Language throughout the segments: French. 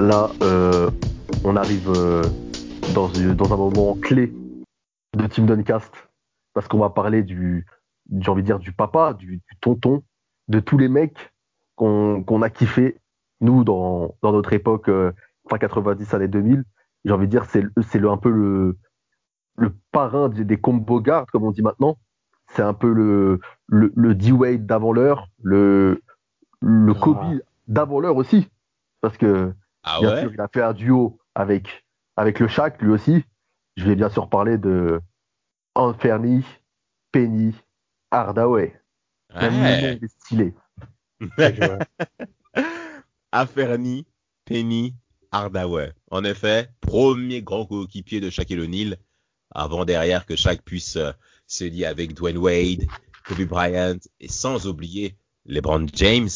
Là, euh, on arrive euh, dans, dans, un moment clé de Team Duncast parce qu'on va parler du, j'ai envie de dire, du papa, du, tonton, de tous les mecs qu'on a kiffé, nous, dans, dans notre époque, euh, fin 90, années 2000. J'ai envie de dire, c'est un peu le, le parrain des, des combo guards, comme on dit maintenant. C'est un peu le, le, le D-Wade d'avant l'heure, le, le ah. Kobe d'avant l'heure aussi. Parce que, ah bien sûr, il a fait un duo avec, avec le Shaq, lui aussi. Je vais bien sûr parler de Anferni, Penny, Hardaway. Ouais. est stylé. Penny, Hardaway. En effet, premier grand coéquipier de Shaquille O'Neal, avant derrière que Shaq puisse euh, se lier avec Dwayne Wade, Kobe Bryant et sans oublier LeBron James.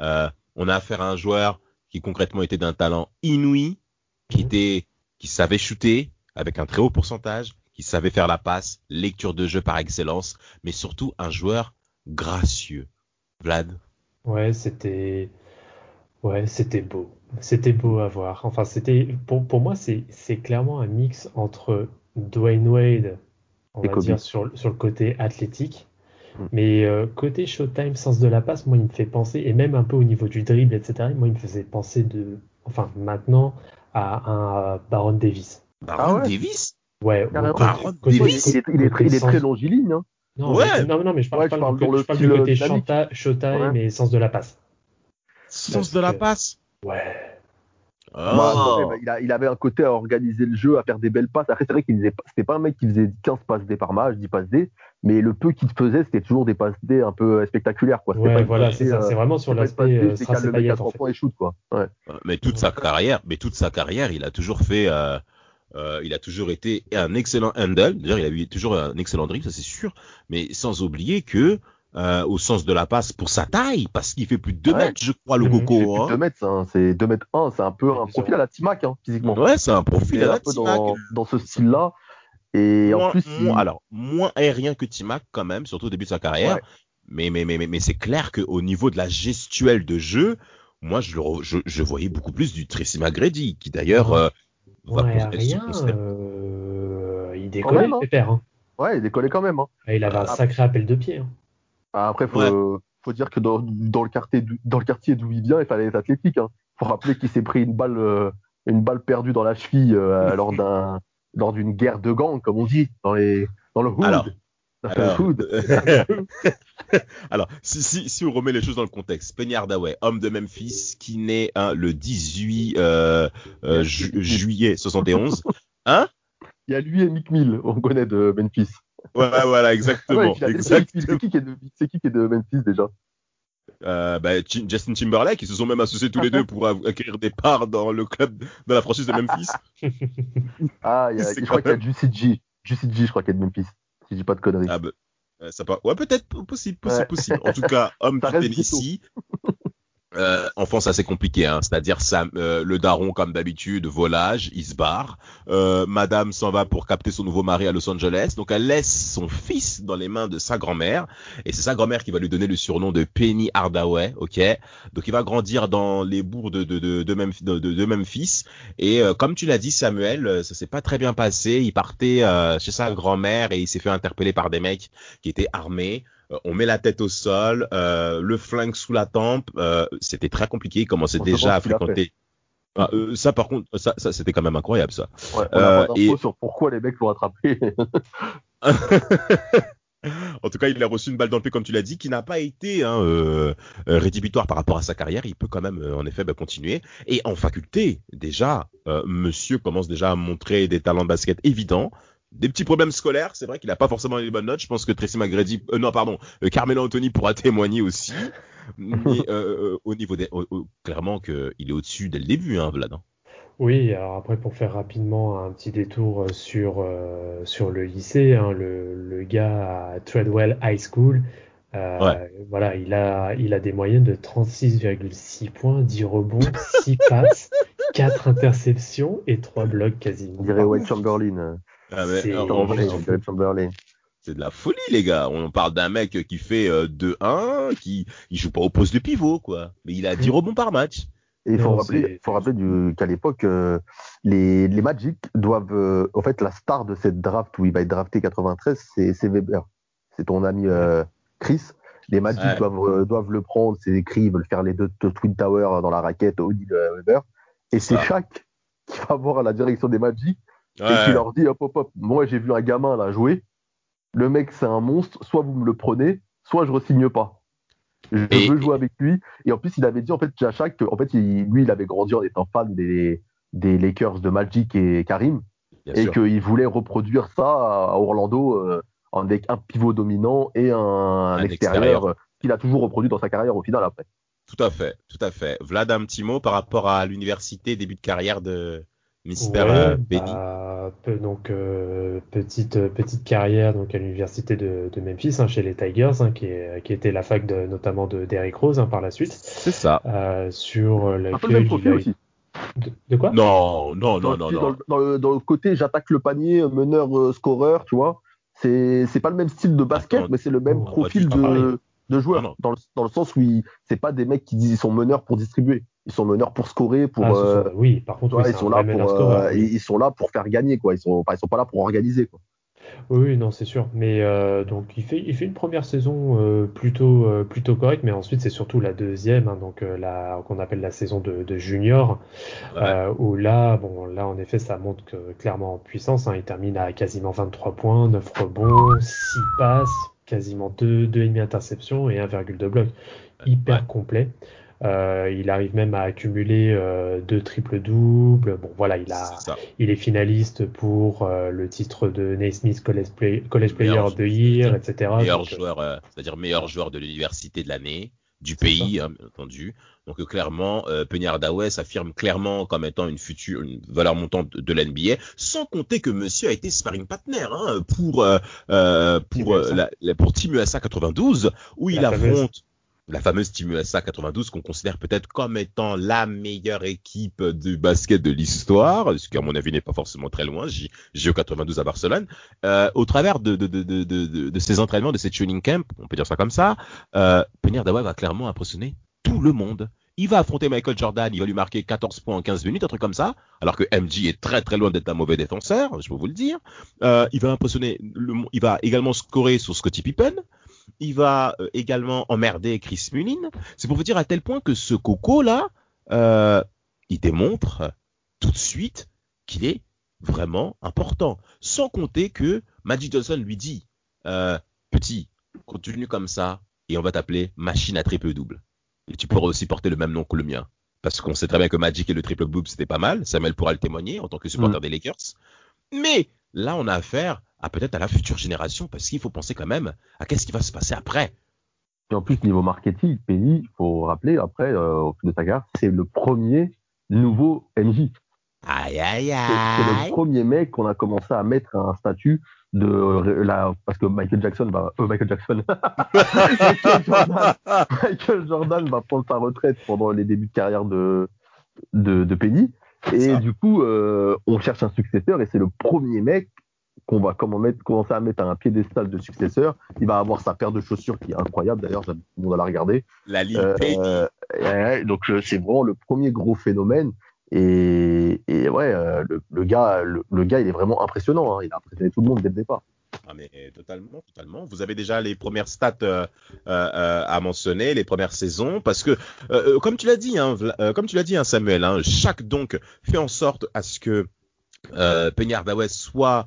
Euh, on a affaire à un joueur qui concrètement était d'un talent inouï, qui mhm. était, qui savait shooter avec un très haut pourcentage, qui savait faire la passe, lecture de jeu par excellence, mais surtout un joueur gracieux. Vlad. Ouais, c'était, ouais, c'était beau. C'était beau à voir. Enfin, c'était, pour, pour moi, c'est, c'est clairement un mix entre Dwayne Wade, on va dire, sur, sur le côté athlétique. Mais euh, côté Showtime, sens de la passe, moi, il me fait penser, et même un peu au niveau du dribble, etc., moi, il me faisait penser de, enfin, maintenant, à un Baron Davis. Baron ah Davis? Ouais, Baron Davis il est, il est, très, il est très longiligne. Hein. Non, ouais. non, non, mais je parle, pas, du, côté Showtime et sens de la passe. Sens de la passe? Ouais. Oh. Bah, il, avait un côté à organiser le jeu, à faire des belles passes. Après, c'est vrai qu'il n'était c'était pas un mec qui faisait 15 passes D par match, 10 passes D, mais le peu qu'il faisait, c'était toujours des passes D un peu spectaculaires. Quoi. Ouais, voilà, c'est euh, vraiment sur l'aspect euh, et shoot, quoi. Ouais. Mais toute sa carrière, mais toute sa carrière, il a toujours fait. Euh, euh, il a toujours été un excellent handle. D'ailleurs, il a eu toujours un excellent dribble, ça c'est sûr. Mais sans oublier que euh, au sens de la passe pour sa taille, parce qu'il fait plus de 2 mètres, je crois, le mmh, Coco. Hein. 2 mètres, hein, c'est 2 mètres 1, c'est un peu un profil à la Timac, hein, physiquement. Ouais, c'est un profil à la Timac. Dans, dans, ce style-là. Et en plus. Alors, moins aérien que Timac, quand même, surtout au début de sa carrière. Mais, mais, mais, mais, mais c'est clair qu'au niveau de la gestuelle de jeu, moi, je, je, je voyais beaucoup plus du Tracy McGrady, qui d'ailleurs. Euh, ouais, rien, euh, il décollait, même, hein. Ouais, il décollait quand même. Hein. il avait un ah. sacré appel de pied. Hein. Après, faut, faut dire que dans, dans, le quartier, dans le quartier d'où il vient, il fallait être athlétique. Hein. Faut rappeler qu'il s'est pris une balle, euh, une balle perdue dans la cheville euh, lors d'un, lors d'une guerre de gangs, comme on dit, dans les, dans le hood. Alors, alors, si, si, si, on remet les choses dans le contexte, Penny Hardaway, homme de Memphis, qui naît hein, le 18 euh, euh, juillet 71. Hein? Il y a lui et Mick Mill, on connaît de Memphis. Ouais, voilà, exactement. C'est qui, qui, est de Memphis déjà? Euh, bah, Justin Timberlake, ils se sont même associés tous les deux pour acquérir des parts dans le club, dans la franchise de Memphis. ah, y a, je crois qu'il y a Juicy G. Juicy G, je crois qu'il y a de Memphis. Si je dis pas de conneries. Ah, bah, ça pas... Ouais, peut-être, possible, possible, possible. En tout cas, homme de Tennessee. Euh, enfance assez compliqué, hein. c'est-à-dire euh, le daron comme d'habitude, volage, il se barre. Euh, Madame s'en va pour capter son nouveau mari à Los Angeles, donc elle laisse son fils dans les mains de sa grand-mère, et c'est sa grand-mère qui va lui donner le surnom de Penny Hardaway, ok? Donc il va grandir dans les bourgs de de de, de, Memphis, de, de Memphis, et euh, comme tu l'as dit Samuel, euh, ça s'est pas très bien passé. Il partait chez sa grand-mère et il s'est fait interpeller par des mecs qui étaient armés. Euh, on met la tête au sol, euh, le flingue sous la tempe. Euh, c'était très compliqué. Il commençait déjà à fréquenter. Ah, ça, par contre, ça, c'était quand même incroyable, ça. Ouais, on a sur pourquoi les mecs l'ont attrapé. en tout cas, il a reçu une balle dans le pied, comme tu l'as dit, qui n'a pas été hein, rédhibitoire par rapport à sa carrière. Il peut quand même, en effet, bah, continuer. Et en faculté, déjà, monsieur commence déjà à montrer des talents de basket évidents des petits problèmes scolaires. C'est vrai qu'il n'a pas forcément les bonnes notes. Je pense que Tracy McGrady, euh, non pardon, euh, Carmelo Anthony pourra témoigner aussi. Mais euh, au niveau des, clairement qu'il est au-dessus dès le début, hein, Vlad. Hein. Oui, alors après pour faire rapidement un petit détour sur sur le lycée, hein, le, le gars à Treadwell High School. Voilà, il a, il a des moyennes de 36,6 points, 10 rebonds, 6 passes, 4 interceptions et 3 blocs quasiment. On dirait White Chamberlain. Ah, c'est de la folie, les gars. On parle d'un mec qui fait 2-1, euh, qui il joue pas au poste de pivot, quoi. Mais il a 10 rebonds par match. Et il faut rappeler, faut rappeler qu'à l'époque, euh, les, les Magic doivent. Euh, en fait, la star de cette draft où il va être drafté 93, c'est Weber. C'est ton ami Chris. Les Magic doivent, doivent le prendre, c'est écrit, ils veulent faire les deux, Twin Towers dans la raquette, Odile Weber. Et c'est Shaq qui va voir la direction des Magic et qui leur dit hop hop hop, moi j'ai vu un gamin là jouer, le mec c'est un monstre, soit vous me le prenez, soit je re-signe pas. Je veux jouer avec lui. Et en plus, il avait dit en fait Jachak que en fait, lui, il avait grandi en étant fan des, des Lakers de Magic et Karim, et qu'il voulait reproduire ça à Orlando euh, avec un pivot dominant et un, extérieur, euh, qu'il a toujours reproduit dans sa carrière au final après. Tout à fait, tout à fait. Vlad, un petit mot par rapport à l'université, début de carrière de, Mister euh, bah, donc euh, petite euh, petite carrière donc à l'université de, de, Memphis hein, chez les Tigers hein, qui, est, qui était la fac de, notamment de Derrick Rose hein, par la suite. C'est ça. sur l'accueil aussi. De, quoi? Non non non non non. Dans, le, dans le côté j'attaque le panier meneur scoreur tu vois c'est c'est pas le même style de basket mais c'est le même profil de de joueurs dans le, dans le sens où c'est pas des mecs qui disent ils sont meneurs pour distribuer ils sont meneurs pour scorer pour ah, euh, oui par contre ils sont là pour euh, ils sont là pour faire gagner quoi ils sont ils sont pas là pour organiser quoi oui, non, c'est sûr. Mais euh, donc il fait, il fait une première saison plutôt, plutôt correcte, mais ensuite c'est surtout la deuxième, hein, donc la qu'on appelle la saison de, de junior, où là, bon, là en effet, ça monte clairement en puissance. Hein. il termine à quasiment 23 points, 9 rebonds, 6 passes, quasiment 2, 2,5 interceptions et 1,2 bloc. Hyper complet. Euh, il arrive même à accumuler euh, deux triples doubles. Bon, voilà, il a, il est finaliste pour euh, le titre de Naismith College, Player of the Year, etc. Meilleur joueur, c'est-à-dire meilleur joueur de l'université de l'année, du pays, hein, bien entendu. Donc clairement, euh, Dawes affirme clairement comme étant une future, une valeur montante de, l'NBA, sans compter que Monsieur a été sparring partner hein, pour pour la, pour Team USA 92, où il affronte la fameuse Team USA 92 qu'on considère peut-être comme étant la meilleure équipe du basket de l'histoire, ce qui à mon avis n'est pas forcément très loin, JO 92 à Barcelone, euh, au travers de, de, de, de, ces entraînements, de ces training camps, on peut dire ça comme ça, euh, Dawa va clairement impressionner tout le monde. Il va affronter Michael Jordan, il va lui marquer 14 points en 15 minutes, un truc comme ça, alors que MJ est très très loin d'être un mauvais défenseur, je peux vous le dire. Euh, il va impressionner, il va également scorer sur Scottie Pippen. Il va euh, également emmerder Chris Mullin. C'est pour vous dire à tel point que ce coco là, euh, il démontre tout de suite qu'il est vraiment important. Sans compter que Magic Johnson lui dit, euh, petit, continue comme ça et on va t'appeler machine à triple double. Et tu pourras aussi porter le même nom que le mien. Parce qu'on sait très bien que Magic et le triple double c'était pas mal. Samuel pourra le témoigner en tant que supporter mm. des Lakers. Mais là, on a affaire à peut-être à la future génération, parce qu'il faut penser quand même à qu'est-ce qui va se passer après. Et en plus, niveau marketing, Penny, il faut rappeler, après, euh, au de ta c'est le premier nouveau MJ. Aïe, aïe, aïe. C'est le premier mec qu'on a commencé à mettre un statut de euh, la, parce que Michael Jackson va, euh, Michael Jackson, Michael, Jordan, va prendre sa retraite pendant les débuts de carrière de, de, de Penny. Et du coup, euh, on cherche un successeur et c'est le premier mec qu'on va commencer à mettre à un piédestal de successeur. Il va avoir sa paire de chaussures qui est incroyable d'ailleurs, tout le monde à la regarder. La ligne euh, Donc euh, c'est vraiment le premier gros phénomène. Et, ouais, le, gars, le, gars, il est vraiment impressionnant. Hein. Il a impressionné tout le monde dès le départ. Ah mais totalement, totalement. Vous avez déjà les premières stats euh, euh, à mentionner, les premières saisons, parce que euh, comme tu l'as dit, hein, comme tu l'as dit, hein, Samuel, chaque donc fait en sorte à ce que euh, Peñar soit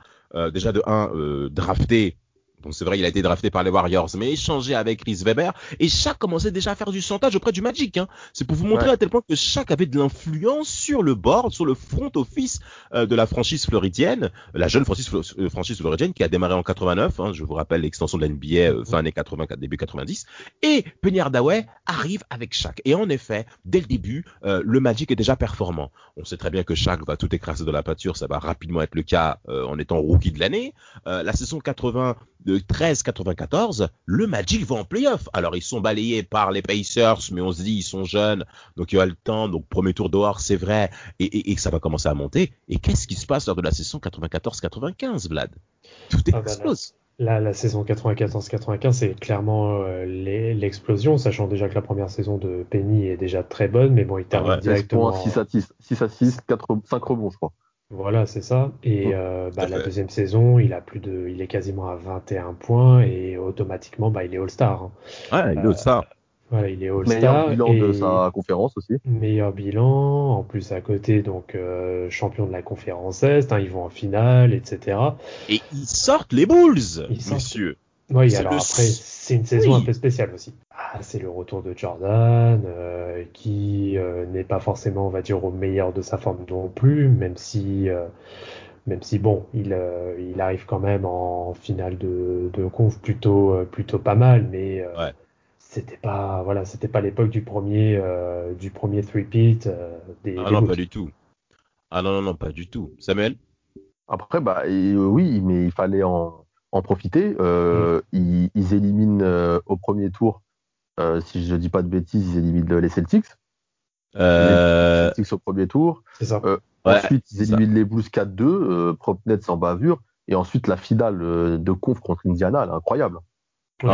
déjà de 1 drafté Donc c'est vrai, il a été drafté par les Warriors, mais échangé avec Chris Weber. Et Shaq commençait déjà à faire du chantage auprès du Magic. Hein. C'est pour vous montrer à tel point que Shaq avait de l'influence sur le board, sur le front office euh, de la franchise floridienne, la jeune franchise, euh, franchise floridienne qui a démarré en 89. Hein, je vous rappelle l'extension de la NBA euh, fin années 80, début 90. Et Penny Hardaway arrive avec Shaq. Et en effet, dès le début, le Magic est déjà performant. On sait très bien que Shaq va tout écraser de la pâture. Ça va rapidement être le cas en étant rookie de l'année. la saison 80 de 13-94, le Magic va en playoff. Alors ils sont balayés par les Pacers, mais on se dit ils sont jeunes, donc il y a le temps, donc premier tour dehors, c'est vrai, et, et, ça va commencer à monter. Et qu'est-ce qui se passe lors de la saison 94-95, Vlad? Tout ah bah explose. Là, la saison 94-95, c'est clairement euh, l'explosion, sachant déjà que la première saison de Penny est déjà très bonne, mais bon, il termine directement. 6 à 6, 6 à 6, 4, 5 rebonds, je crois. Voilà, c'est ça. Et euh, bah, la deuxième saison, il a plus de, il est quasiment à 21 points et automatiquement, bah, il est All-Star. Hein. Ouais, il est All-Star. Euh, voilà, il est All-Star. Meilleur bilan de sa conférence aussi. Meilleur bilan, en plus à côté, donc euh, champion de la conférence Est, hein, ils vont en finale, etc. Et ils sortent les Bulls, monsieur. Oui, alors après, c'est une saison un peu spéciale aussi. Ah, c'est le retour de Jordan, euh, qui euh, n'est pas forcément, on va dire, au meilleur de sa forme non plus, même si, euh, même si bon, il, il arrive quand même en finale de, de conf plutôt, plutôt pas mal, mais c'était pas, voilà, c'était pas l'époque du premier, du premier three-peat des. Ah non, pas du tout. Ah non, non, non, pas du tout. Samuel? Après, bah, oui, mais il fallait en en profiter. Euh, mm. ils, éliminent euh, au premier tour, euh, si je ne dis pas de bêtises, ils éliminent les Celtics. Les Celtics au premier tour. Ça. ensuite, ils éliminent les Blues 4-2, Propnet sans bavure. Et ensuite, la finale de conf contre Indiana, incroyable. Oh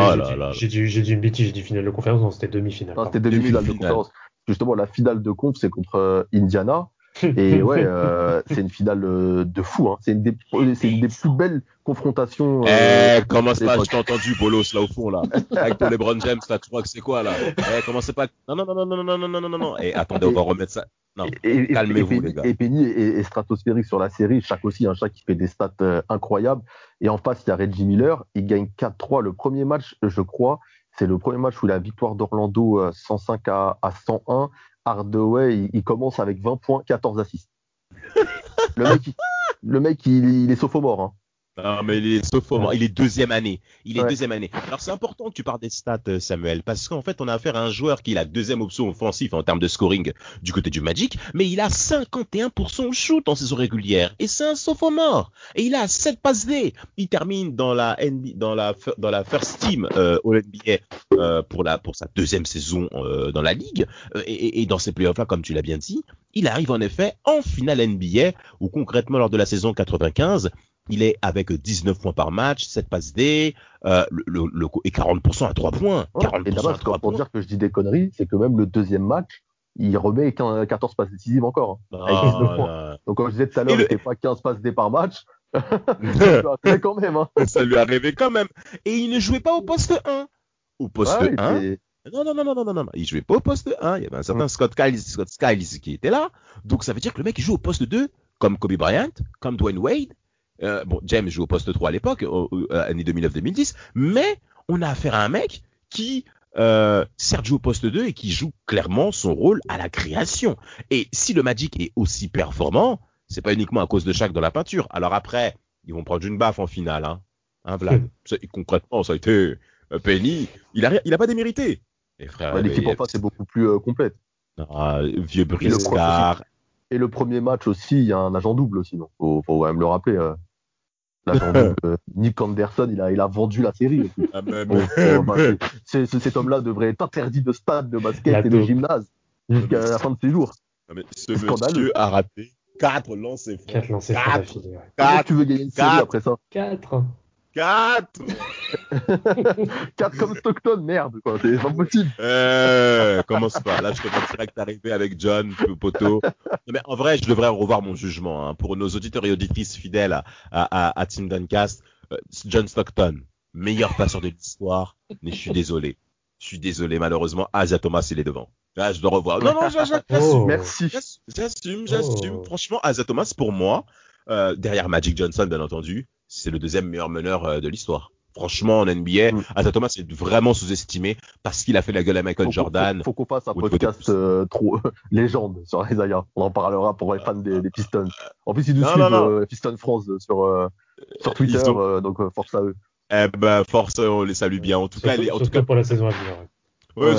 j'ai dit, une bêtise, j'ai dit finale de conférence, non, c'était demi-finale. c'était demi-finale de conférence. Justement, la finale de conf, c'est contre Indiana. Et ouais, euh, c'est une finale euh, de fou. Hein. C'est une, des, c'est une des plus belles confrontations. Euh, eh, comment ça Je t'ai entendu, Bolos, là au fond, là. Avec ton LeBron James, là, tu crois que c'est quoi, là? Eh, comment c'est pas Non, non, non, non, non, non, non, non, non, non. Et attendez, on va remettre ça. Non, calmez-vous, les gars. Et Penny est, stratosphérique sur la série. Chaque aussi, un chat qui fait des stats euh, incroyables. Et en face, il y a Reggie Miller. Il gagne 4-3. Le premier match, je crois, c'est le premier match où la victoire d'Orlando 105 à, à 101. Hardaway, il, commence avec 20 points, 14 assists. le mec, le mec il, est sophomore. Hein. Non, mais il est sophomore, il est deuxième année. Il est deuxième année. Alors c'est important que tu parles des stats, euh, Samuel, parce qu'en fait, on a affaire à un joueur qui est la deuxième option offensive en termes de scoring du côté du Magic, mais il a 51% au shoot en saison régulière. Et c'est un sophomore. Et il a 7 passes D. Il termine dans la dans la, dans la first team euh, au NBA euh, pour, la, pour sa deuxième saison euh, dans la ligue. Et, et, dans ces playoffs-là, comme tu l'as bien dit, il arrive en effet en finale NBA, où concrètement lors de la saison 95, il est avec 19 points par match, 7 passes D, euh, le, le, et 40% à 3 points. 40% et à 3 pour dire que je dis des conneries, c'est que même le deuxième match, il remet 14 passes décisives encore. Hein, avec 19 ah, points. Donc, comme je disais tout à l'heure, il n'était pas 15 passes D par match. ça lui quand même. Hein. Ça lui arrivait quand même. Et il ne jouait pas au poste 1. Au poste 1. Non, non, non, non, non, non, non, il jouait pas au poste 1. Il y avait un certain Scott Skiles, Scott Skiles qui était là. Donc ça veut dire que le mec il joue au poste 2, comme Kobe Bryant, comme Dwayne Wade, euh, bon, James joue au poste 3 à l'époque, année 2009-2010, mais on a affaire à un mec qui euh, joue au poste 2 et qui joue clairement son rôle à la création. Et si le Magic est aussi performant, c'est pas uniquement à cause de chaque dans la peinture. Alors après, ils vont prendre une baffe en finale, hein, hein Vlad? concrètement, ça a été euh, Penny. Il a, il a pas démérité. L'équipe en face est beaucoup plus euh, complète. Ah, vieux briscard. Et le premier match aussi, il y a un agent double aussi, non faut, faut quand même le rappeler. Euh. Euh, Nick Anderson, il a, il a vendu la série. Ah, cet homme-là devrait être interdit de stade, de basket et de gymnase jusqu'à la fin de ses jours. ce monsieur a raté 4 lancers francs. 4 lancers francs. 4. Tu veux gagner une série après ça? 4. 4 4 comme Stockton, merde, quoi. C'est pas possible. Euh, commence pas. Là, je commence direct à arriver avec John, poteau. mais en vrai, je devrais revoir mon jugement. Hein. Pour nos auditeurs et auditrices fidèles à, à, à, Team Duncast, euh, John Stockton, meilleur passeur de l'histoire, mais je suis désolé. Je suis désolé, malheureusement, Asia Thomas, il est devant. Là, je dois revoir. Non, non, j'assume. Oh. Merci. J'assume, j'assume. Oh. Franchement, Asia Thomas, pour moi, euh, derrière Magic Johnson, bien entendu, c'est le deuxième meilleur meneur euh, de l'histoire Franchement, en NBA, mm. Thomas est vraiment sous-estimé parce qu'il a fait la gueule à Michael Jordan. Faut, faut qu'on fasse un podcast euh, trop légende sur Isaiah. On en parlera pour les fans des, Pistons. En plus, ils nous suivent euh, Pistons France sur, euh, sur Twitter, donc force à eux. Eh ben, force, on les salue bien. En tout cas, en tout cas pour la saison à venir. Ouais,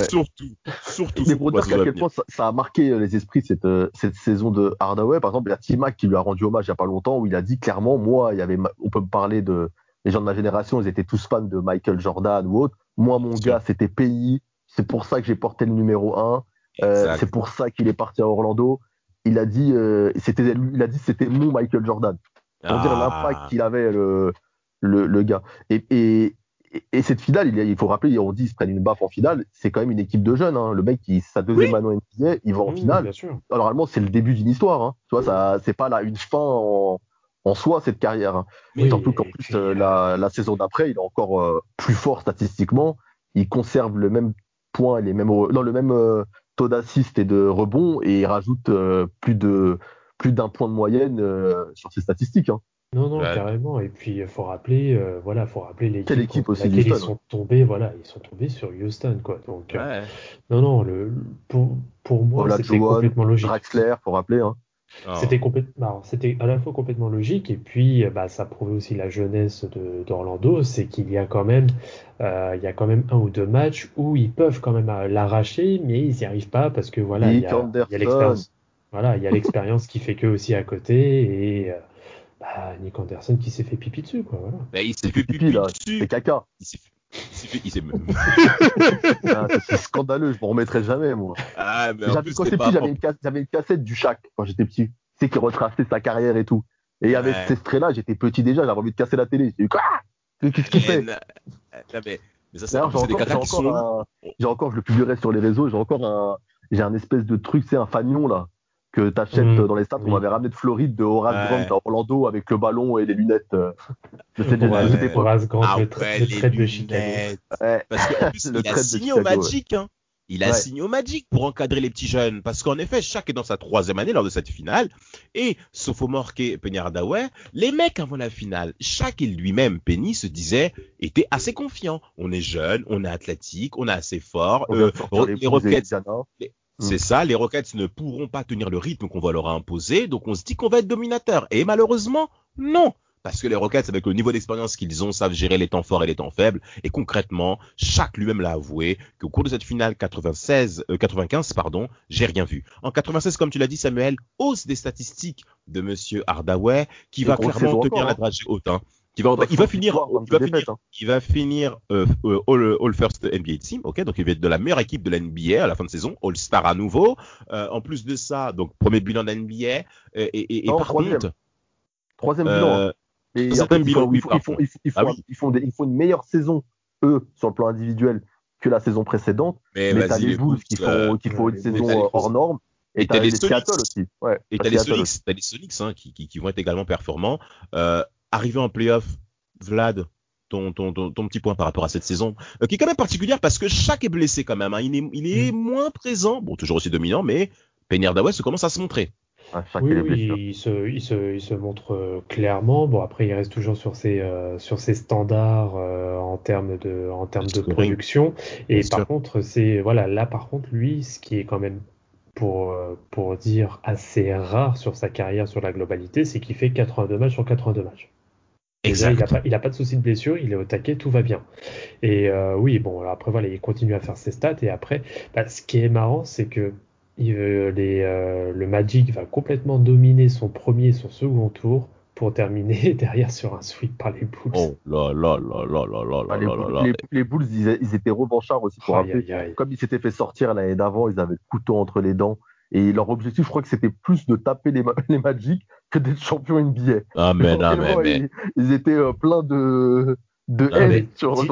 surtout, surtout. Mais pour dire à quel point ça, a marqué les esprits cette, cette saison de Hardaway, par exemple, il y a T-Mac qui lui a rendu hommage il n'y a pas longtemps où il a dit clairement, moi, il y avait, on peut me parler de, les gens de ma génération, ils étaient tous fans de Michael Jordan ou autre. Moi, mon gars, c'était pays. C'est pour ça que j'ai porté le numéro 1. Euh, c'est pour ça qu'il est parti à Orlando. Il a dit, euh, c'était, il a dit, c'était mon Michael Jordan. Pour dire ah. l'impact qu'il avait le, le, le, gars. Et, et, et cette finale, il, il, faut rappeler, on dit, ils se prennent une baffe en finale. C'est quand même une équipe de jeunes. Hein. Le mec, qui sa deuxième année NBA, il va en finale. Normalement, c'est le début d'une histoire. Hein. Tu vois, ça, c'est pas là une fin en, en soi cette carrière. Hein. Surtout qu'en plus, euh, la, saison d'après, il est encore euh, plus fort statistiquement. Il conserve le même point, les mêmes, non, le même euh, taux d'assist et de rebond et il rajoute plus de plus d'un point de moyenne sur ses statistiques. Hein. Non, non, carrément. Et puis, il faut rappeler, voilà, faut rappeler l'équipe. Quelle équipe aussi Ils sont tombés, voilà, ils sont tombés sur Houston, quoi. Donc, non, non, le, pour, pour moi, c'était complètement logique. Draxler, faut rappeler, hein. Ah. C'était complètement, c'était à la fois complètement logique et puis bah, ça prouvait aussi la jeunesse d'Orlando, c'est qu'il y a quand même, euh, il y a quand même un ou deux matchs où ils peuvent quand même euh, l'arracher, mais ils n'y arrivent pas parce que voilà, il y a, l'expérience, voilà, il y a l'expérience qui fait que aussi à côté et euh, bah, Nick Anderson qui s'est fait pipi dessus quoi, voilà. Bah, il s'est fait pipi, dessus, c'est caca. Il s'est fait... Il s'est ah, c'est scandaleux, je m'en remettrai jamais, moi. Ah, mais quand j'étais petit, j'avais une, une, cassette du Shaq quand j'étais petit. C'est qui retraçait sa carrière et tout. Et il y avait cet extrait-là, j'étais petit déjà, j'avais envie de casser la télé. J'ai dit, quoi? Qu'est-ce qu'il fait? mais, ça, c'est encore, j'ai encore, je le publierai sur les réseaux, j'ai encore un, j'ai un espèce de truc, c'est un fanion là, que tu achètes mmh. dans les stades qu'on m'avait ramené de Floride, de Horace Grant à Orlando avec le ballon et les lunettes. Euh, cette ouais, Horace Grant, ah, le, trait de Chicago. Parce qu'en plus, il a signé au Magic. Hein. Il a signé au Magic pour encadrer les petits jeunes. Parce qu'en effet, chaque est dans sa troisième année lors de cette finale. Et, sophomore et Penny Hardaway, les mecs avant la finale, chaque et lui-même, Penny, se disait, était assez confiant. On est jeune, on est athlétique, on est assez fort. Euh, les Rockets, c'est mm. ça, les Rockets ne pourront pas tenir le rythme qu'on va leur imposer. Donc on se dit qu'on va être dominateur. Et malheureusement, non parce que les Rockets, avec le niveau d'expérience qu'ils ont, savent gérer les temps forts et les temps faibles. Et concrètement, chaque lui-même l'a avoué qu'au cours de cette finale 96, 95, euh, pardon, j'ai rien vu. En 96, comme tu l'as dit, Samuel, hausse des statistiques de Monsieur Hardaway, qui va clairement tenir la hein. dragée haute. Hein. Qui va, il va finir, il va finir, hein. il va finir euh, euh, all, all, First NBA Team, ok, donc il va être de la meilleure équipe de la NBA à la fin de saison, All Star à nouveau. Euh, en plus de ça, donc premier bilan de la NBA et, et, et par troisième. contre, troisième bilan. Et ils, font, une meilleure saison, eux, sur le plan individuel, que la saison précédente. Mais, mais t'as les Bulls qui font, euh, qui font une saison euh, hors norme. Et, t'as les Seattle aussi. Ouais, et t'as les Sonics, as les Sonics hein, qui, qui, qui, vont être également performants. Euh, arrivé en playoff, Vlad, ton, ton, ton, ton, petit point par rapport à cette saison, euh, qui est quand même particulière parce que chaque est blessé quand même. Hein. Il est, il est mm. moins présent, bon, toujours aussi dominant, mais Penny se commence à se montrer oui, il, se, il, se, il, se, montre euh, clairement. Bon, après, il reste toujours sur ses, euh, sur ses standards euh, en termes de, en termes de production. Et par contre, c'est voilà, là, par contre, lui, ce qui est quand même pour, pour dire assez rare sur sa carrière, sur la globalité, c'est qu'il fait 82 matchs sur 82 matchs. Exact. il n'a pas, il a pas de souci de blessure, il est au taquet, tout va bien. Et oui, bon, après voilà, il continue à faire ses stats. Et après, bah, ce qui est marrant, c'est que les, euh, le Magic va complètement dominer son premier et son second tour pour terminer derrière sur un sweep par les Bulls. Oh là là là là là là ah, les, là là les, les, Bulls, ils, étaient revanchards aussi pour rappeler. Comme ils s'étaient fait sortir l'année d'avant, ils avaient le couteau entre les dents. Et leur objectif, je crois que c'était plus de taper les, les Magic que d'être champion NBA. Ah mais non, mais, mais... Ils, étaient euh, pleins de, de haine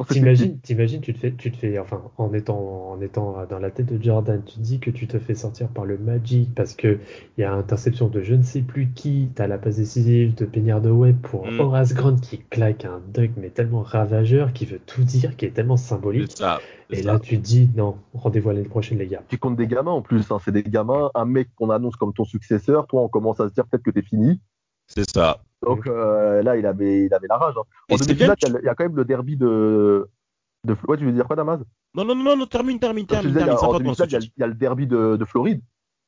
T'imagines, t'imagines, tu te fais, tu te fais, enfin, en étant, en étant dans la tête de Jordan, tu te dis que tu te fais sortir par le Magic parce que il y a interception de je ne sais plus qui, t'as la passe décisive de Peignard de Web pour mm. Horace Grant qui claque un dunk mais tellement ravageur, qui veut tout dire, qui est tellement symbolique. et là, tu te dis non, rendez-vous l'année prochaine, les gars. Tu comptes des gamins en plus, hein, c'est des gamins, un mec qu'on annonce comme ton successeur, toi, on commence à se dire peut-être que t'es fini. C'est ça. Donc euh, là, il avait, il avait la rage. Hein. En demi-finale, il y, a quand même le derby de. de... Ouais, tu veux dire quoi, Damas? Non, non, non, non, termine, termine, termine. termine en demi-finale, il y, a le derby de, de Floride.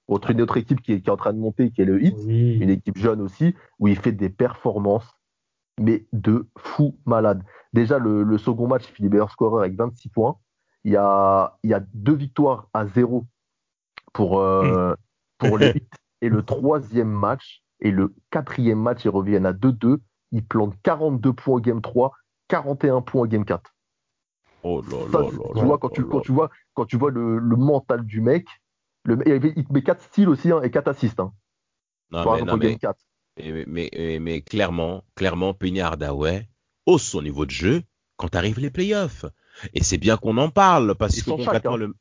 Autre, une autre équipe qui est, qui est, en train de monter, qui est le Hit, une équipe jeune aussi, où il fait des performances, mais de fou malade. Déjà, le, le second match, il finit meilleur scoreur avec 26 points. Il y a, il y a deux victoires à zéro pour, euh, pour les Hit. Et le troisième match, et le quatrième match, ils reviennent à 2-2. Ils plantent 42 points au game 3, 41 points au game 4. Oh là là là tu vois, quand, tu, quand tu vois, quand tu vois le, le mental du mec, le, il met 4 styles aussi hein, et 4 assists. Hein. Non, mais, non, mais, 4. Mais, mais, mais, clairement, clairement, Penny Hardaway hausse son niveau de jeu quand arrivent les playoffs. Et c'est bien qu'on en parle parce que concrètement, hein. le.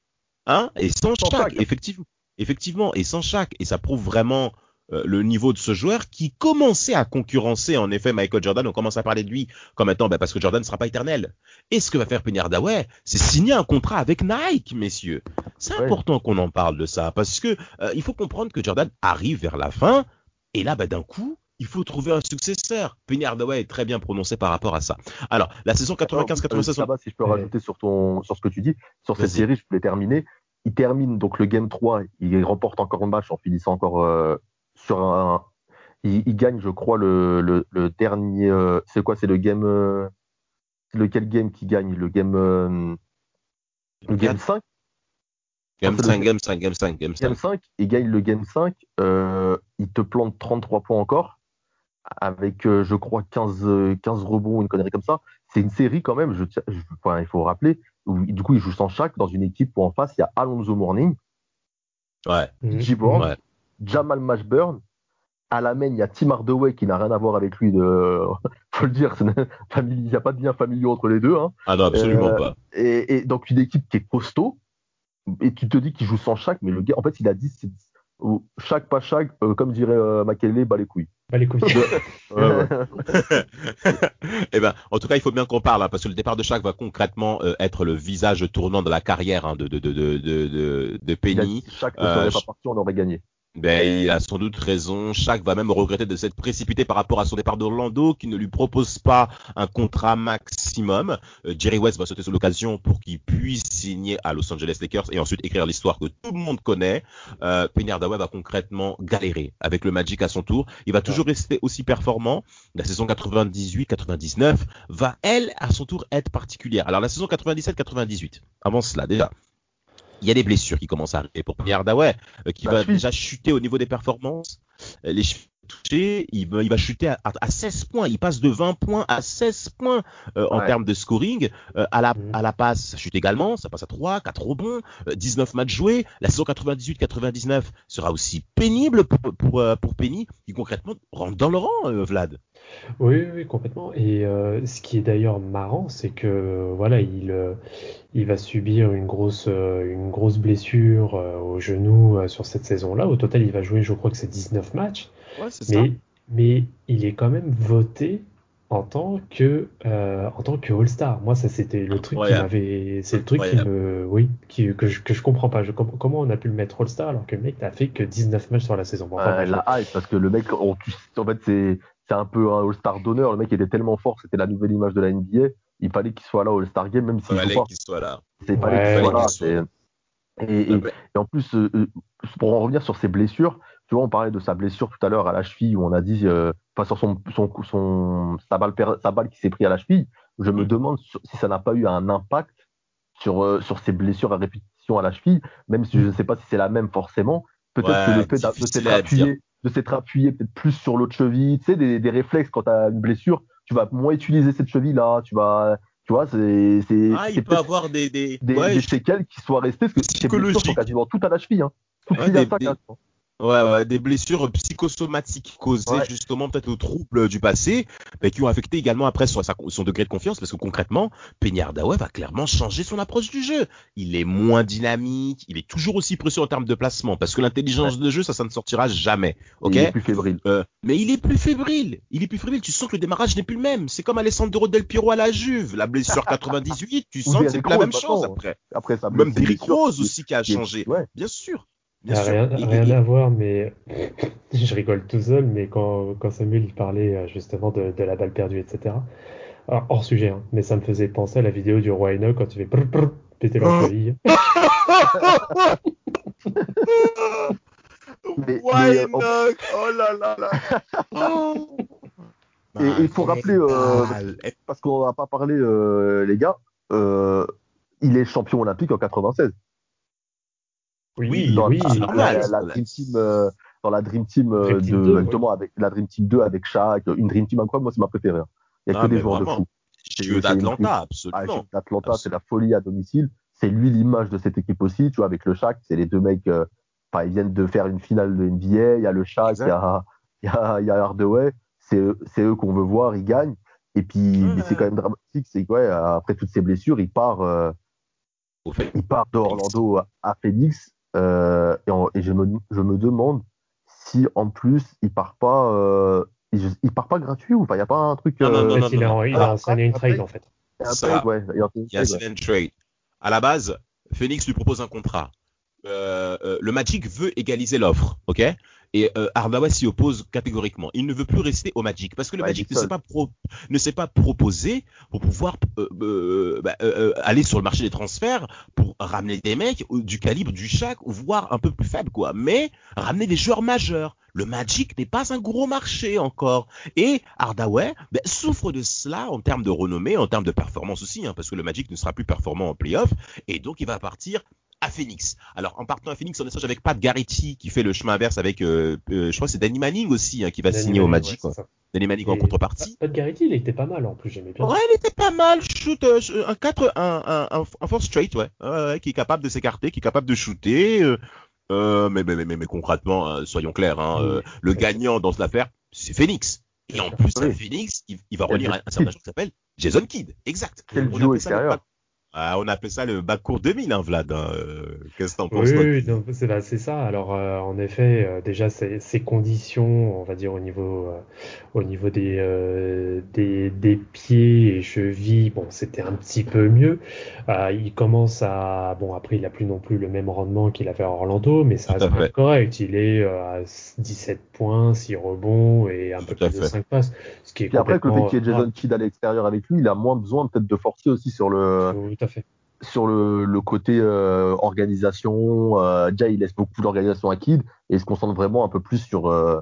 Hein Et sans, sans chaque, chaque, effectivement. Effectivement, et sans chaque. Et ça prouve vraiment euh, le niveau de ce joueur qui commençait à concurrencer en effet Michael Jordan. On commence à parler de lui comme étant bah, parce que Jordan ne sera pas éternel. Et ce que va faire Penny Hardaway, c'est signer un contrat avec Nike, messieurs. C'est important qu'on en parle de ça parce que euh, il faut comprendre que Jordan arrive vers la fin et là, bah, d'un coup, il faut trouver un successeur. Penny Hardaway est très bien prononcé par rapport à ça. Alors, la saison 95-96. Euh, si je peux rajouter sur ton, sur ce que tu dis, sur cette série, je voulais terminer. Il termine donc le game 3, il remporte encore un match en finissant encore sur un. Il, gagne, je crois, le, le, dernier. Euh, c'est quoi C'est le game. Euh, lequel game qui gagne Le game. Euh, le game 5 Game 5, game 5, game 5, game 5. Game 5, il gagne le game 5, il te plante 33 points encore, avec, je crois, 15, 15 rebonds, une connerie comme ça. C'est une série quand même, je, il faut rappeler, où, du coup, il joue sans chaque dans une équipe où en face, il y a Alonso Morning, ouais. ouais. Jamal Mashburn. À la main, il y a Tim Hardaway qui n'a rien à voir avec lui. De... faut le dire, il n'y a pas de lien familier entre les deux. Hein. Ah non, absolument euh, pas. Et, donc une équipe qui est costaud. Et tu te dis qu'il joue sans chaque, mais le gars, en fait, il a dit chaque pas chaque, euh, comme dirait euh, Makele, bah les couilles. Bah les couilles. eh ben, en tout cas, il faut bien qu'on parle, hein, parce que le départ de chaque va concrètement euh, être le visage tournant de la carrière hein, de, de, de, de, de, de Penny. Chaque ne serait pas parti, on aurait gagné. Ben, il a sans doute raison. Chaque va même regretter de s'être précipité par rapport à son départ d'Orlando, qui ne lui propose pas un contrat maximum. Euh, Jerry West va sauter sur l'occasion pour qu'il puisse signer à Los Angeles Lakers et ensuite écrire l'histoire que tout le monde connaît. Euh, Penny Hardaway va concrètement galérer avec le Magic à son tour. Il va toujours rester aussi performant. La saison 98-99 va, elle, à son tour, être particulière. Alors, la saison 97-98, avant cela, déjà, il y a des blessures qui commencent à arriver pour Penny Hardaway, euh, qui va déjà chuter au niveau des performances. Euh, les touché, il va, il va chuter à, à, 16 points. Il passe de 20 points à 16 points euh, en termes de scoring. Euh, à, la, mm. à la passe, ça chute également. Ça passe à 3, 4 rebonds, 19 euh, matchs joués. La saison 98-99 sera aussi pénible pour, pour, pour, Penny, qui concrètement rentre dans le rang, Vlad. Oui, oui, complètement. Et ce qui est d'ailleurs marrant, c'est que voilà, il, il va subir une grosse, une grosse blessure au genou sur cette saison-là. Au total, il va jouer, je crois que c'est 19 matchs mais, mais il est quand même voté en tant que euh, en tant que All-Star. Moi, ça c'était le truc qui m'avait, c'est le truc qui me, oui, qui, que je que je comprends pas. Je, comment on a pu le mettre All-Star alors que le mec n'a fait que 19 matchs sur la saison? la hype parce que le mec, en fait, c'est c'est un peu un All-Star d'honneur. Le mec était tellement fort, c'était la nouvelle image de la NBA. Il fallait qu'il soit là au All-Star Game, même s'il il fallait qu'il soit là. C'est fallait qu'il soit là. Et, et, en plus, euh, euh, pour en revenir sur ses blessures, tu vois, on parlait de sa blessure tout à l'heure à la cheville où on a dit, euh, enfin sur son, son, son sa balle, sa balle qui s'est pris à la cheville. Je me mm. demande si ça n'a pas eu un impact sur euh, sur ses blessures à répétition à la cheville, même si je ne sais pas si c'est la même forcément. Peut-être que le fait de s'être appuyé, de s'être appuyé peut-être plus sur l'autre cheville, tu sais, des, des réflexes quand tu as une blessure, tu vas moins utiliser cette cheville là, tu vas tu vois, c'est. Ah, il peut avoir des. Des, des, des séquelles qui soient restées, parce que ces blessures sont quasiment toutes à la cheville. Hein. Toutes ouais, des, des, Ouais, ouais, des blessures psychosomatiques causées justement peut-être aux troubles du passé, mais qui ont affecté également après son, son degré de confiance, parce que concrètement, Hardaway va clairement changer son approche du jeu. Il est moins dynamique, il est toujours aussi précieux en termes de placement, parce que l'intelligence de jeu, ça, ça ne sortira jamais. Ok? Il est plus fébrile. Euh, mais il est plus fébrile. Il est plus fébrile. Tu sens que le démarrage n'est plus le même. C'est comme Alessandro Del Piro à la Juve, la blessure 98. Tu sens que c'est plus la même chose après. Après ça. Même Derrick Rose aussi qui a changé. Bien sûr. Rien, rien à voir, mais je rigole tout seul, mais quand, quand Samuel il parlait euh, justement de, de, la balle perdue, etc. Alors, hors sujet, hein, mais ça me faisait penser à la vidéo du roi Enoch quand tu fais péter leur cheville. mais, mais, Enoch, oh là là là. Et il faut rappeler, euh, parce qu'on n'a pas parlé, euh, les gars, euh, il est champion olympique en 96. Oui, dans oui, la, la, Dream Team, euh, dans la Dream Team, euh, de, 2, avec la Dream Team 2 avec Shaq, une Dream Team incroyable, moi c'est ma préférée. Hein. Il n'y a ah, que des joueurs de fou. Jeux d'Atlanta, absolument. Ah, Atlanta, c'est la folie à domicile. C'est lui l'image de cette équipe aussi, tu vois, avec le Shaq, c'est les deux mecs, euh, ils viennent de faire une finale de NBA, il y a le Shaq, il y a, y a, y a Hardaway, c'est eux qu'on veut voir, ils gagnent. Et puis, c'est quand même dramatique, c'est après toutes ces blessures, il part, euh, il part d'Orlando à Phoenix, euh, et, je, me, je, me, demande si en plus il part pas, euh, il, part pas gratuit ou pas? Il n'y a pas un truc. Non, non, non, il, a, il a signé une trade en fait. Ça, ouais, il a signé une trade. À la base, Phoenix lui propose un contrat. Euh, euh, le Magic veut égaliser l'offre, ok? Et euh, s'y oppose catégoriquement. Il ne veut plus rester au Magic parce que le Magic ne s'est pas ne s'est pas proposé pour pouvoir euh, bah, aller sur le marché des transferts pour ramener des mecs du calibre du Shaq ou voire un peu plus faible quoi. Mais ramener des joueurs majeurs. Le Magic n'est pas un gros marché encore. Et Hardaway ben, souffre de cela en termes de renommée, en termes de performance aussi, hein, parce que le Magic ne sera plus performant en playoff. Et donc il va partir à Phoenix. Alors en partant à Phoenix, on échange avec Pat Garrity qui fait le chemin inverse avec, euh, euh, je crois que c'est Danny Manning aussi hein, qui va signer au Magic. Danny Manning en contrepartie. Pat Garrity, il était pas mal en plus, j'aimais bien. Ouais, il était pas mal. Shoot, euh, un 4, un, un, un, force straight, ouais. qui est capable de s'écarter, qui est capable de shooter. mais, mais, mais, mais, concrètement, hein, soyons clairs, hein, le gagnant dans cette affaire, c'est Phoenix. Et en plus, à Phoenix, il, va relire un, certain joueur qui s'appelle Jason Kidd. Exact. Quel duo extérieur. Ah, on appelle ça le backcourt 2000, hein, Vlad. Hein. Euh, qu'est-ce que t'en penses Oui, oui bah, c'est ça. Alors, euh, en effet, euh, déjà, ces, ces, conditions, on va dire, au niveau, au niveau des, des, des, pieds et chevilles, bon, c'était un petit peu mieux. il commence à. Bon, après, il a plus non plus le même rendement qu'il avait à Orlando, mais ça reste correct. Il est à 17 points, 6 rebonds et un peu plus de 5 passes. Ce qui est et après, le fait qu'il y ait Jason Kidd à l'extérieur avec lui, il a moins besoin peut-être de forcer aussi sur le fait. Sur le, côté euh, organisation, euh, déjà il laisse beaucoup d'organisation à Kid et il se concentre vraiment un peu plus sur, euh,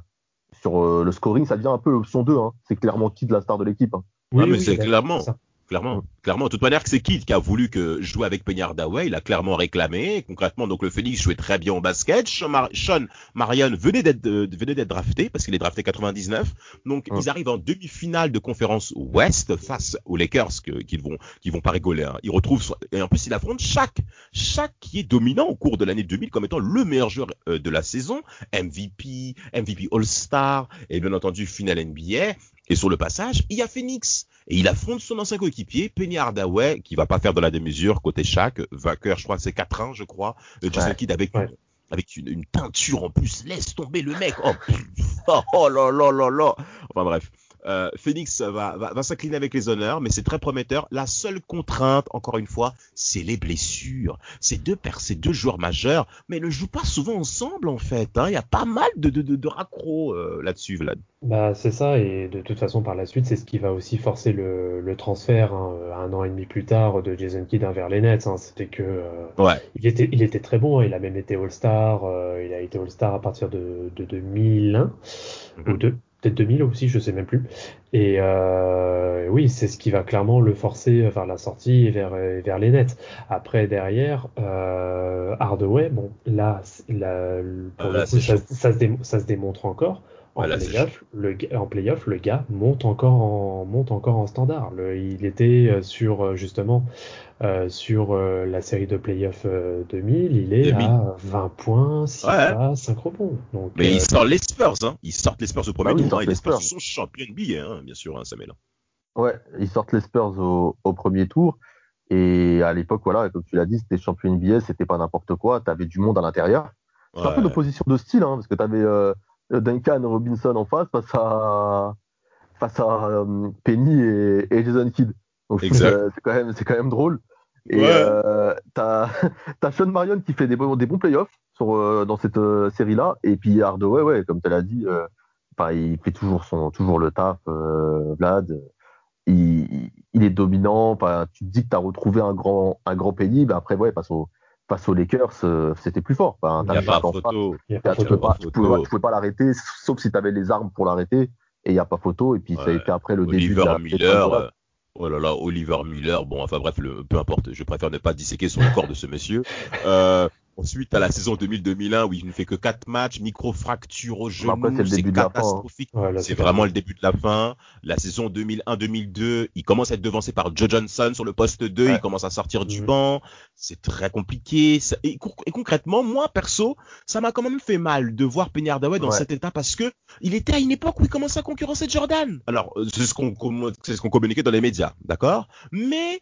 sur le scoring. Ça devient un peu l'option 2. Hein. C'est clairement Kid la star de l'équipe. Hein. Oui, mais c'est clairement. Clairement, clairement. De toute manière, c'est Kid qui a voulu que je joue avec Peña Il a clairement réclamé. Concrètement, donc le Phoenix jouait très bien au basket. Sean, Marion venait d'être euh, venait d'être drafté parce qu'il est drafté 99. Donc ils arrivent en demi-finale de conférence Ouest face aux Lakers qu'ils vont qui vont pas rigoler. Hein. Ils retrouvent et en plus il affronte chaque chaque qui est dominant au cours de l'année 2000 comme étant le meilleur joueur euh, de la saison, MVP, MVP All-Star et bien entendu finale NBA. Et sur le passage, il y a Phoenix. Et il affronte son ancien coéquipier, Penny Hardaway, qui va pas faire de la démesure côté chaque vainqueur, je crois, c'est 4-1, je crois. Euh, Jason Kidd avec, avec une, teinture en plus, laisse tomber le mec. Oh, oh, oh là là là là. Enfin bref. Euh, Phoenix va, s'incliner avec les honneurs, mais c'est très prometteur. La seule contrainte, encore une fois, c'est les blessures. Ces deux pères, ces deux joueurs majeurs, mais ils ne jouent pas souvent ensemble en fait. Hein. Il y a pas mal de, de, de, euh, là-dessus, Vlad. Bah, c'est ça, et de toute façon, par la suite, c'est ce qui va aussi forcer le, transfert hein, un an et demi plus tard de Jason Kidd vers les Nets. Hein. C'était que euh, ouais. il, était, très bon, il a même été All-Star, il a été All-Star à partir de, 2001 mhm. ou 2 peut-être 2000 aussi, je sais même plus. Et euh, oui, c'est ce qui va clairement le forcer vers la sortie et vers, vers les nets. Après, derrière, euh, Hardaway, bon, là, là pour le coup, ça, ça, se ça, se démontre encore. En, playoff, le, en playoff, le gars monte encore en, monte encore en standard. Le, il était euh, sur euh, justement euh, sur euh, la série de playoff 2000, il est à 20 points, 6 ouais. 5 rebonds. Donc, Mais il sort les Spurs, hein. Ils sortent les Spurs au premier bah tour. Hein. les Spurs sont champions NBA, hein, bien sûr, hein, Samuel. Ouais, ils sortent les Spurs au, au premier tour. Et à l'époque, voilà, comme tu l'as dit, c'était champion NBA, c'était pas n'importe quoi. Tu avais du monde à l'intérieur. C'est un peu d'opposition de style, hein, parce que tu avais euh, Duncan Robinson en face face à face à euh, Penny et, et, Jason Kidd. Donc c'est quand même c'est quand même drôle. Et euh, t'as as Sean Marion qui fait des bons, des bons playoffs sur, dans cette série-là. Et puis Hardaway, ouais, comme tu l'as dit, il fait toujours, son, toujours le taf, Vlad. Il, il, est dominant. tu te dis que tu as retrouvé un grand, un grand pays. Ben après, ouais, face, au, face aux Lakers, c'était plus fort. il n'y a, pas photo. Tu ne pouvais pas, l'arrêter, sauf si tu avais les armes pour l'arrêter. Et il n'y a pas photo. Et puis, ça a été après le début de la Miller, Oh là là, Oliver Miller. Bon, enfin bref, le, peu importe. Je préfère ne pas disséquer sur le corps de ce monsieur. Euh, Ensuite, à la saison 2000-2001 où il ne fait que quatre matchs, micro-fracture au genou, c'est hein. catastrophique. c'est vraiment le début de la fin. La saison 2001-2002, il commence à être devancé par Joe Johnson sur le poste 2, il commence à sortir du banc. C'est très compliqué. Et, concrètement, moi, perso, ça m'a quand même fait mal de voir Penny Hardaway dans cet état parce que il était à une époque où il commençait à concurrencer Jordan. Alors, euh, c'est ce qu'on c'est ce qu'on communiquait dans les médias, d'accord? Mais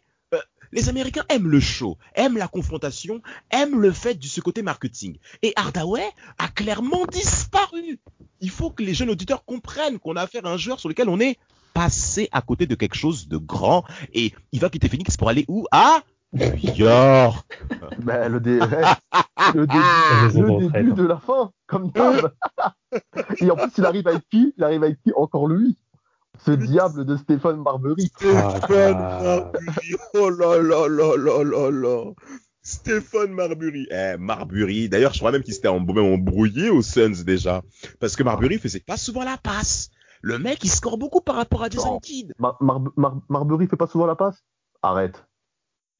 les Américains aiment le show, aiment la confrontation, aiment le fait de ce côté marketing. Et Hardaway a clairement disparu. Il faut que les jeunes auditeurs comprennent qu'on a affaire à un joueur sur lequel on est passé à côté de quelque chose de grand. Et il va quitter Phoenix pour aller où? À New York. Ben, le, le, début de la fin, comme ça. Et en plus, il arrive avec qui? Il arrive avec qui? Encore lui ce diable de Stéphane Marbury. Stéphane Marbury. Oh là là là là là là. Stéphane Marbury. Eh, Marbury. D'ailleurs, je crois même qu'il s'était embrouillé aux Suns déjà. Parce que Marbury faisait pas souvent la passe. Le mec, il score beaucoup par rapport à Jason Kidd. Marbury fait pas souvent la passe? Arrête.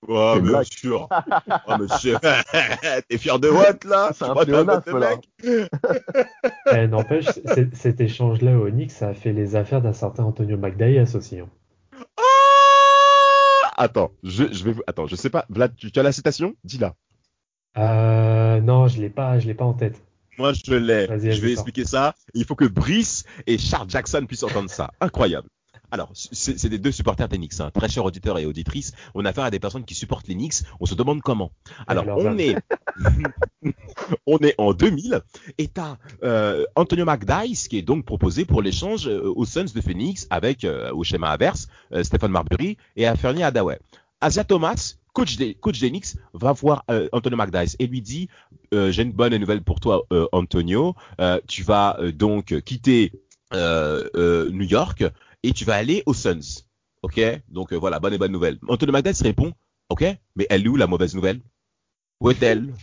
Oh, bien sûr. oh, monsieur. T'es fier de what, là? C'est un pléonasme, là. eh, N'empêche, cet échange-là au Knicks, ça a fait les affaires d'un certain Antonio McDyess aussi. Hein. Ah attends, je, je vais Attends, je sais pas. Vlad, tu, as la citation? Dis-la. Euh, non, je l'ai pas, je l'ai pas en tête. Moi, je l'ai. Je vais expliquer ça. Il faut que Brice et Charles Jackson puissent entendre ça. Incroyable. Alors, c'est des deux supporters des Knicks, hein. très chers auditeurs et auditrices. On a affaire à des personnes qui supportent les Knicks. On se demande comment. Alors, on est, on est en 2000 et t'as euh, Antonio McDyess qui est donc proposé pour l'échange euh, aux Suns de Phoenix avec euh, au schéma inverse euh, Stéphane Marbury et Fernie Hadaway. Asia Thomas, coach des, coach des Knicks, va voir Antonio McDyess et lui dit j'ai une bonne nouvelle pour toi, Antonio. tu vas donc quitter New York et tu vas aller aux Suns. Ok? Donc euh, voilà, bonne et bonne nouvelle. Anthony McDaniels répond Ok, mais elle est où la mauvaise nouvelle? Où est-elle?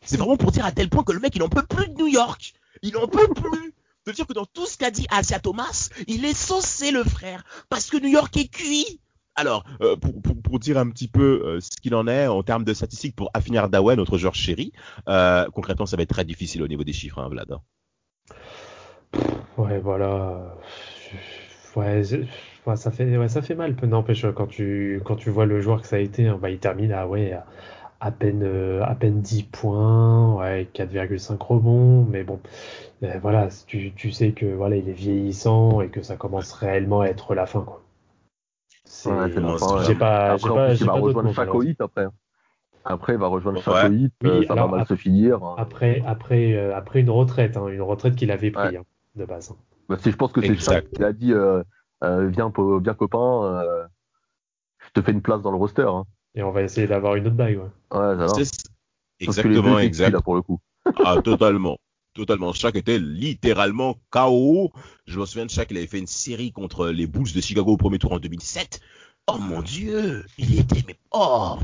C'est vraiment pour dire à tel point que le mec, il en peut plus de New York. Il en peut plus. De dire que dans tout ce qu'a dit Asia Thomas, il est saucé le frère. Parce que New York est cuit. Alors, euh, pour, dire un petit peu euh, ce qu'il en est en termes de statistiques pour Affinir Hardaway, notre joueur chéri, concrètement, ça va être très difficile au niveau des chiffres, hein, Vlad. Ouais, voilà. Ouais, ça fait, ouais, ça fait mal. N'empêche, quand tu, quand tu vois le joueur que ça a été, hein, bah, il termine à, ouais, à, peine, euh, à peine 10 points, ouais, 4,5 rebonds, mais bon, euh, voilà, tu, tu, sais que voilà, il est vieillissant et que ça commence réellement à être la fin, quoi. C'est j'ai pas, après, pas, il va rejoindre Chaco après. Après, il va rejoindre Chaco oui, euh, ça va mal se finir. Après, après, après une retraite, hein, une retraite qu'il avait pris hein, de base. Bah, je pense que c'est ça qui a dit euh, euh, viens, copain, euh, je te fais une place dans le roster. Hein. Et on va essayer d'avoir une autre bague. Ouais, ouais ça Exactement, exact. pour le coup. ah, totalement. Totalement. Shaq était littéralement KO. Je me souviens de Shaq, il avait fait une série contre les Bulls de Chicago au premier tour en 2007. Oh mon dieu, il était mais oh.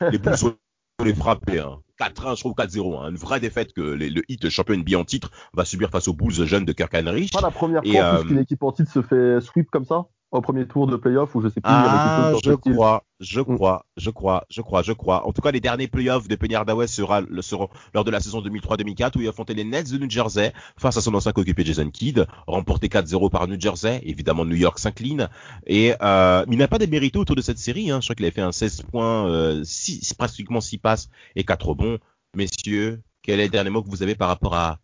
Les Bulls sont les frapper. Hein. 4-1, je trouve 4-0. Hein. Une vraie défaite que le hit champion NBA en titre va subir face aux Bulls jeunes de Kirk Henry. Pas la première fois euh... qu'une équipe en titre se fait sweep comme ça? Au premier tour de playoff ou je sais plus. Ah, je crois, je crois, je crois, je crois, je crois. En tout cas, les derniers playoffs de Penny Hardaway sera, le, seront lors de la saison 2003-2004 où il affrontait les Nets de New Jersey face à son ancien coéquipier Jason Kidd, remporté 4-0 par New Jersey. Évidemment, New York s'incline et euh, il n'a pas démérité autour de cette série. Hein. Je crois qu'il avait fait un 16 points, euh, 6, pratiquement 6 passes et 4 rebonds. Messieurs, quel est le dernier mot que vous avez par rapport à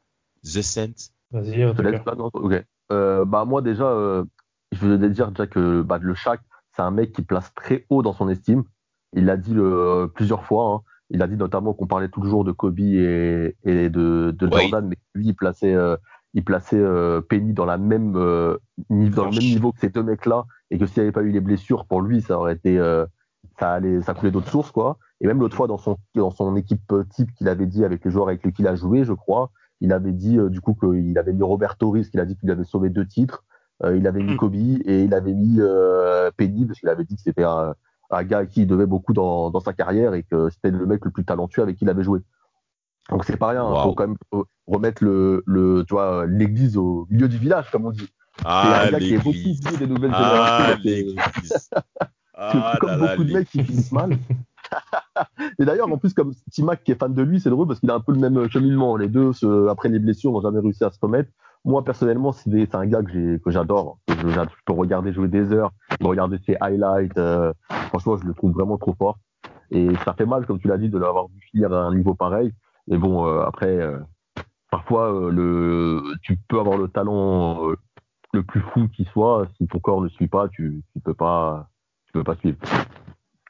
The Saints? Vas-y, ok. Euh, bah moi déjà, euh, je veux dire déjà que bah, le Shaq, c'est un mec qui place très haut dans son estime. Il l'a dit le, plusieurs fois. Hein. Il a dit notamment qu'on parlait toujours de Kobe et, et de, de Jordan, mais lui, il plaçait, euh, il plaçait euh, Penny dans, la même, euh, dans le même niveau que ces deux mecs-là, et que s'il n'y avait pas eu les blessures, pour lui, ça aurait été, ça allait, ça coulait d'autres sources, quoi. Et même l'autre fois, dans son, dans son équipe type qu'il avait dit avec les joueurs avec lesquels il a joué, je crois, il avait dit du coup qu'il avait mis Roberto Riz, qu'il a dit qu'il avait sauvé deux titres. Il avait mis hmm. Kobe et il avait mis Penny parce qu'il avait dit que c'était un, un, gars qui devait beaucoup dans, dans, sa carrière et que c'était le mec le plus talentueux avec qui il avait joué. Donc c'est pas rien, il faut quand même remettre le, le tu vois l'église au milieu du village comme on dit. Ah, c'est un gars qui est beaucoup vu des nouvelles ah, générations. Ah, comme beaucoup de mecs qui finissent mal. et d'ailleurs, en plus, comme Timac qui est fan de lui, c'est drôle parce qu'il a un peu le même cheminement. Les deux, après les blessures, n'ont jamais réussi à se remettre. Moi, personnellement, c'est un gars que j'adore. Que je, peux regarder jouer des heures, regarder ses highlights. Euh, franchement, je le trouve vraiment trop fort. Et ça fait mal, comme tu l'as dit, de l'avoir vu finir à un niveau pareil. Mais bon, euh, après, euh, parfois, le, tu peux avoir le talent le plus fou qui soit. Si ton corps ne suit pas, tu ne peux pas, tu peux pas suivre.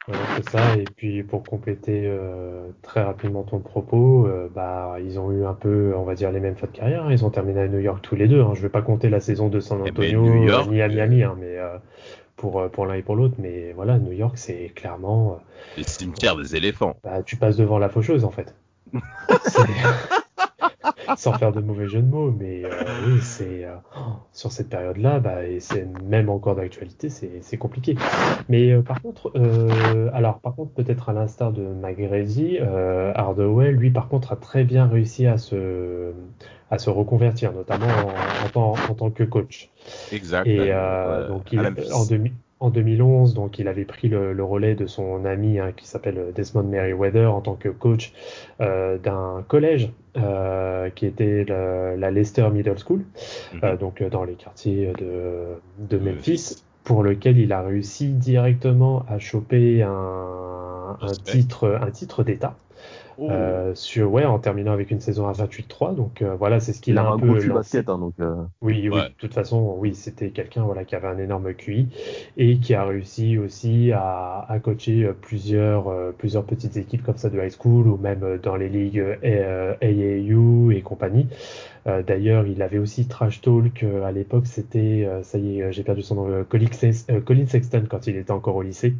C'est ça. Et puis pour compléter euh, très rapidement ton propos, euh, bah ils ont eu un peu, on va dire, les mêmes fins de carrière. Hein. Ils ont terminé à New York tous les deux. Hein. Je ne vais pas compter la saison de San eh ben, Antonio ni à Miami, hein, mais euh, pour pour l'un et pour l'autre. Mais voilà, New York, c'est clairement le cimetière des éléphants. Bah, tu passes devant la faucheuse en fait. sans faire de mauvais jeu de mots, mais euh, oui, c'est euh, sur cette période-là, bah, et c'est même encore d'actualité, c'est compliqué. Mais euh, par contre, alors par contre, peut-être à l'instar de McGrady, Hardaway, lui, par contre, a très bien réussi à se à se reconvertir, notamment en, en, tant que coach. Exact. Et donc, il, en, 2000, en 2011, donc il avait pris le, relais de son ami hein, qui s'appelle Desmond Merriweather en tant que coach euh, d'un collège euh, qui était la, Leicester Middle School, mhm. euh, donc dans les quartiers de, Memphis, pour lequel il a réussi directement à choper un, un titre, un titre d'État. Oh. Euh, sur, ouais, en terminant avec une saison à 28-3. Donc euh, voilà, c'est ce qu'il a, un, peu basket, hein, donc, euh. Oui, oui, de toute façon, oui, c'était quelqu'un voilà, qui avait un énorme QI et qui a réussi aussi à, à coacher plusieurs, plusieurs petites équipes comme ça de high school ou même dans les ligues AAU et compagnie. D'ailleurs, il avait aussi Trash Talk à l'époque, c'était, ça y est, j'ai perdu son nom, Colin Sexton quand il était encore au lycée.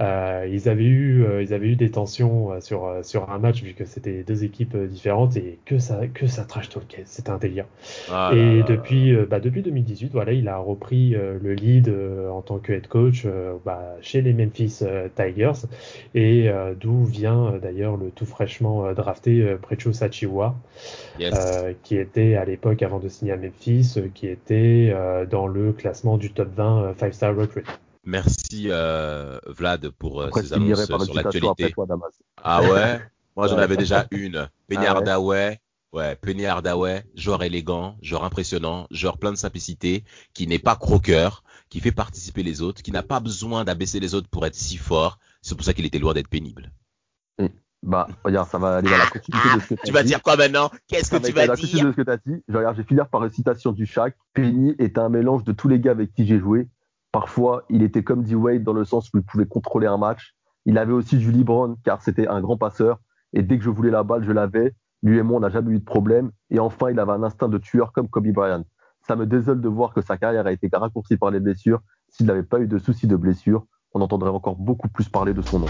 Euh, ils avaient eu, euh, ils avaient eu des tensions euh, sur sur un match vu que c'était deux équipes différentes et que ça que ça trash talkait, c'était un délire. Ah et depuis bah, depuis 2018, voilà, il a repris le lead en tant que head coach bah, chez les Memphis Tigers et d'où vient d'ailleurs le tout fraîchement drafté Precho Sachiwa, qui était à l'époque avant de signer à Memphis, qui était dans le classement du top 20 5 star recruit. Merci euh, Vlad pour euh, ces annonces sur l'actualité. Ah ouais? Moi j'en avais déjà une. Penny ah Hardaway, ouais, Penny Hardaway, joueur élégant, joueur impressionnant, joueur plein de simplicité, qui n'est pas croqueur, qui fait participer les autres, qui n'a pas besoin d'abaisser les autres pour être si fort. C'est pour ça qu'il était loin d'être pénible. Bah, regarde, ça va aller à la continuité de ce que tu Tu vas dire quoi maintenant? Qu'est-ce que tu vas dire? de ce que tu as dit. Je, regarde, je vais finir par une citation du Shaq. Penny est un mélange de tous les gars avec qui j'ai joué. Parfois, il était comme dit Wade dans le sens où il pouvait contrôler un match. Il avait aussi du Brown car c'était un grand passeur. Et dès que je voulais la balle, je l'avais. Lui et moi, on n'a jamais eu de problème. Et enfin, il avait un instinct de tueur comme Kobe Bryant. Ça me désole de voir que sa carrière a été raccourcie par les blessures. S'il n'avait pas eu de soucis de blessure, on entendrait encore beaucoup plus parler de son nom.